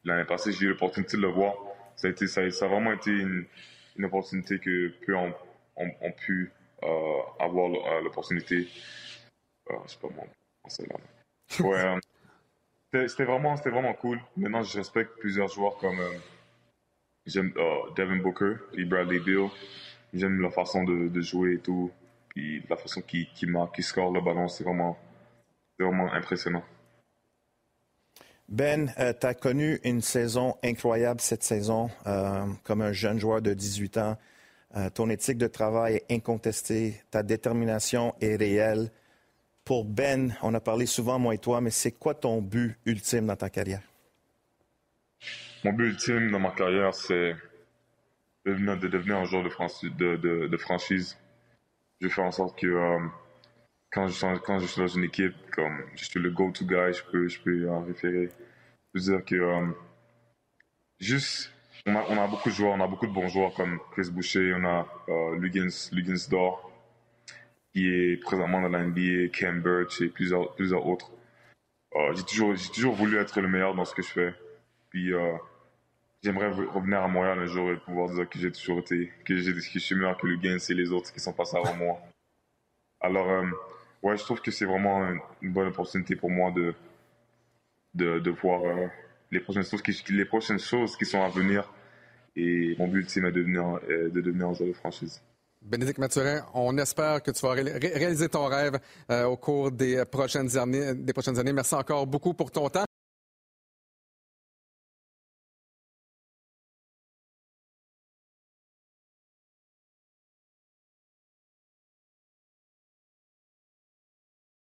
L'année passée, j'ai eu l'opportunité de le voir. Ça a, été, ça, a vraiment été une, une opportunité que peu ont, pu euh, avoir l'opportunité. Euh, c'est pas moi, c'est là. Ouais, c'était vraiment, c'était vraiment cool. Maintenant, je respecte plusieurs joueurs comme euh, j'aime euh, Devin Booker et Bradley Beal. J'aime la façon de, jouer et tout. Puis la façon qu'il qui marque, qu'il score le ballon, c'est vraiment, vraiment impressionnant. Ben, euh, tu as connu une saison incroyable cette saison comme un jeune joueur de 18 ans. ton éthique de travail est incontestée, ta détermination est réelle. Pour Ben, on a parlé souvent, moi et toi, mais c'est quoi ton but ultime dans ta carrière? Mon but ultime dans ma carrière, c'est de devenir, un joueur de, franchise. Je fais en sorte que euh, quand, je, suis dans une équipe, comme je suis le go-to guy, je peux, je peux en référer. Je veux dire que euh, juste, on a, beaucoup de joueurs, on a beaucoup de bons joueurs comme Chris Boucher, on a euh, Lugins, Dor, qui est présentement dans la NBA, Cam Birch et plusieurs, plusieurs autres. Euh, j'ai toujours, toujours voulu être le meilleur dans ce que je fais. Puis j'aimerais revenir à Montréal un jour et pouvoir dire que j'ai toujours été, que, j'ai, que je suis meilleur que le Gains et les autres qui sont passés avant moi. Alors, euh, ouais, je trouve que c'est vraiment une, bonne opportunité pour moi de, de, voir les prochaines choses qui, les prochaines choses qui sont à venir. Et mon but ultime est de devenir, de devenir un joueur de franchise. Bénédicte Mathurin, on espère que tu vas réaliser ton rêve euh, au cours des prochaines, années, des prochaines années. Merci encore beaucoup pour ton temps.